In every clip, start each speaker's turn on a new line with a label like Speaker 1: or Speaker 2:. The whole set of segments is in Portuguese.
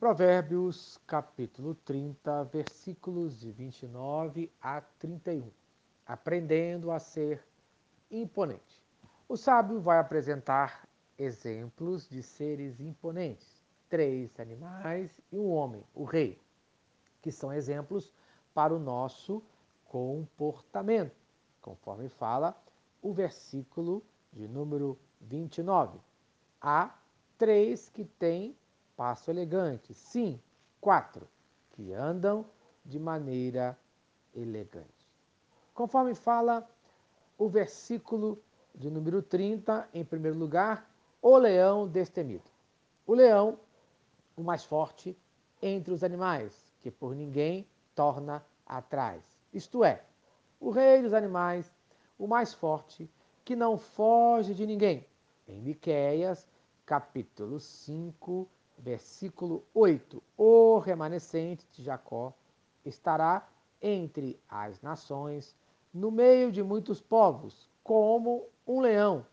Speaker 1: Provérbios, capítulo 30, versículos de 29 a 31. Aprendendo a ser imponente. O sábio vai apresentar exemplos de seres imponentes: três animais e um homem, o rei, que são exemplos para o nosso comportamento, conforme fala o versículo de número 29. Há três que têm passo elegante. Sim, quatro que andam de maneira elegante. Conforme fala o versículo de número 30, em primeiro lugar, o leão destemido. O leão, o mais forte entre os animais, que por ninguém torna atrás. Isto é, o rei dos animais, o mais forte, que não foge de ninguém. Em Miqueias, capítulo 5, versículo 8: O remanescente de Jacó estará entre as nações, no meio de muitos povos, como um leão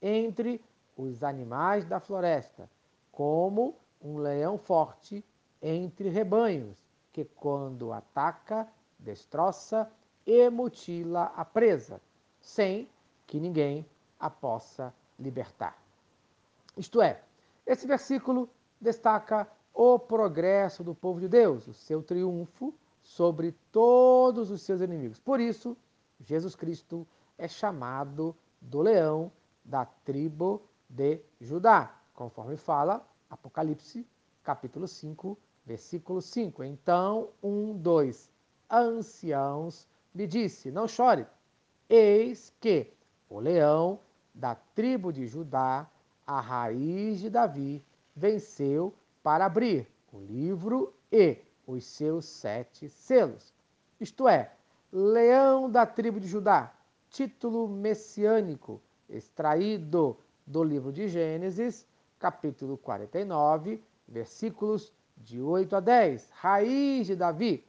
Speaker 1: entre os animais da floresta, como um leão forte entre rebanhos, que quando ataca, destroça e mutila a presa, sem que ninguém a possa libertar. Isto é, esse versículo destaca o progresso do povo de Deus, o seu triunfo sobre todos os seus inimigos. Por isso, Jesus Cristo é chamado do leão da tribo de Judá, conforme fala Apocalipse, capítulo 5, versículo 5. Então, um dos anciãos me disse: Não chore, eis que o leão da tribo de Judá, a raiz de Davi, venceu para abrir o livro e os seus sete selos. Isto é, leão da tribo de Judá, título messiânico extraído do livro de Gênesis, capítulo 49, versículos de 8 a 10, raiz de Davi.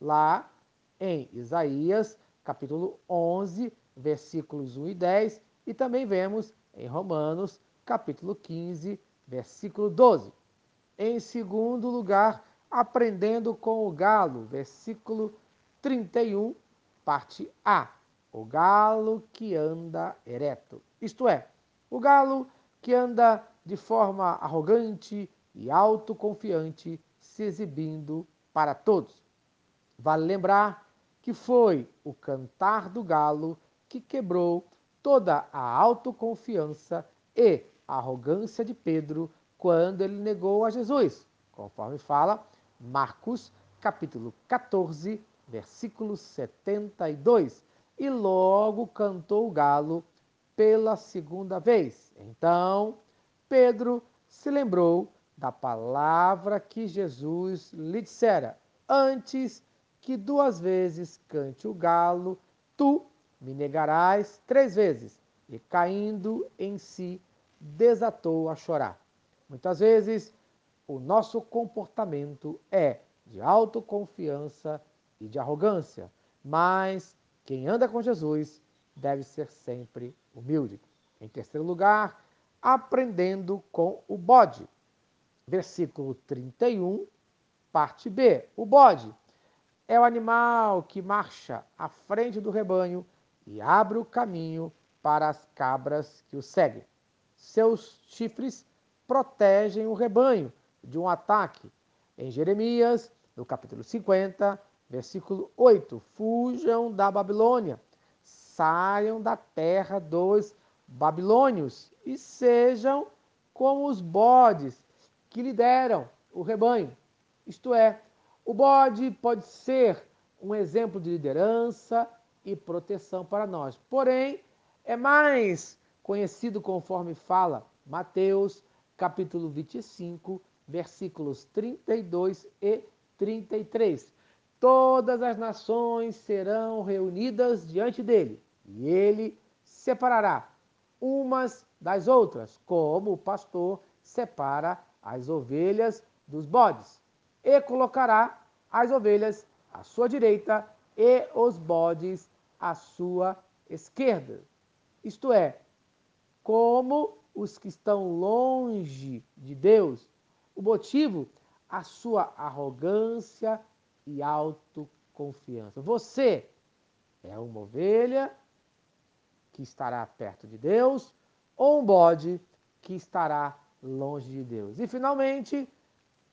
Speaker 1: Lá em Isaías, capítulo 11, versículos 1 e 10, e também vemos em Romanos, capítulo 15, versículo 12. Em segundo lugar, aprendendo com o galo, versículo 31, parte A. O galo que anda ereto. Isto é, o galo que anda de forma arrogante e autoconfiante, se exibindo para todos. Vale lembrar que foi o cantar do galo que quebrou toda a autoconfiança e a arrogância de Pedro quando ele negou a Jesus, conforme fala Marcos, capítulo 14, versículo 72. E logo cantou o galo pela segunda vez. Então, Pedro se lembrou da palavra que Jesus lhe dissera: Antes que duas vezes cante o galo, tu me negarás três vezes. E caindo em si, desatou a chorar. Muitas vezes, o nosso comportamento é de autoconfiança e de arrogância, mas quem anda com Jesus deve ser sempre humilde. Em terceiro lugar, aprendendo com o bode. Versículo 31, parte B. O bode é o animal que marcha à frente do rebanho e abre o caminho para as cabras que o seguem. Seus chifres protegem o rebanho de um ataque. Em Jeremias, no capítulo 50, versículo 8: Fujam da Babilônia, saiam da terra dos babilônios e sejam como os bodes que lideram o rebanho. Isto é, o bode pode ser um exemplo de liderança e proteção para nós. Porém, é mais conhecido conforme fala Mateus, capítulo 25, versículos 32 e 33. Todas as nações serão reunidas diante dele, e ele separará umas das outras, como o pastor separa as ovelhas dos bodes, e colocará as ovelhas à sua direita e os bodes à sua esquerda. Isto é, como os que estão longe de Deus. O motivo a sua arrogância e autoconfiança. Você é uma ovelha que estará perto de Deus ou um bode que estará longe de Deus. E finalmente,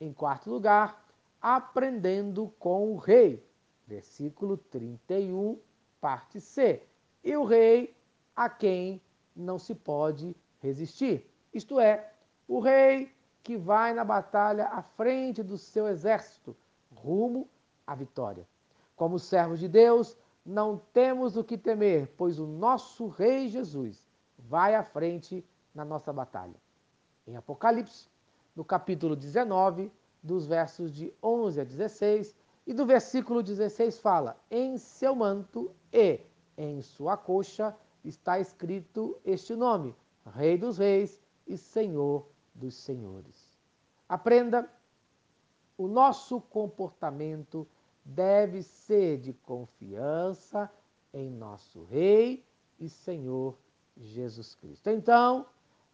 Speaker 1: em quarto lugar, aprendendo com o rei. Versículo 31, parte C. E o rei a quem não se pode resistir. Isto é, o rei que vai na batalha à frente do seu exército, rumo à vitória. Como servos de Deus, não temos o que temer, pois o nosso Rei Jesus vai à frente na nossa batalha. Em Apocalipse, no capítulo 19, dos versos de 11 a 16, e do versículo 16 fala: Em seu manto e em sua coxa está escrito este nome: Rei dos Reis e Senhor dos Senhores. Aprenda, o nosso comportamento deve ser de confiança em nosso Rei e Senhor Jesus Cristo. Então,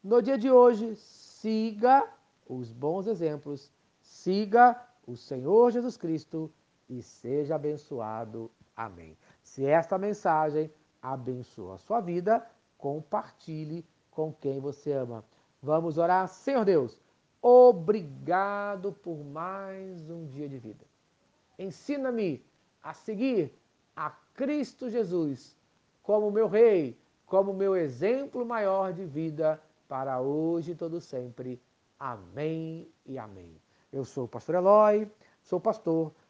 Speaker 1: no dia de hoje, siga os bons exemplos, siga o Senhor Jesus Cristo e seja abençoado. Amém. Se esta mensagem abençoa a sua vida, compartilhe com quem você ama. Vamos orar. Senhor Deus, obrigado por mais um dia de vida. Ensina-me a seguir a Cristo Jesus como meu Rei, como meu exemplo maior de vida para hoje e todo sempre. Amém e amém. Eu sou o pastor Eloy, sou pastor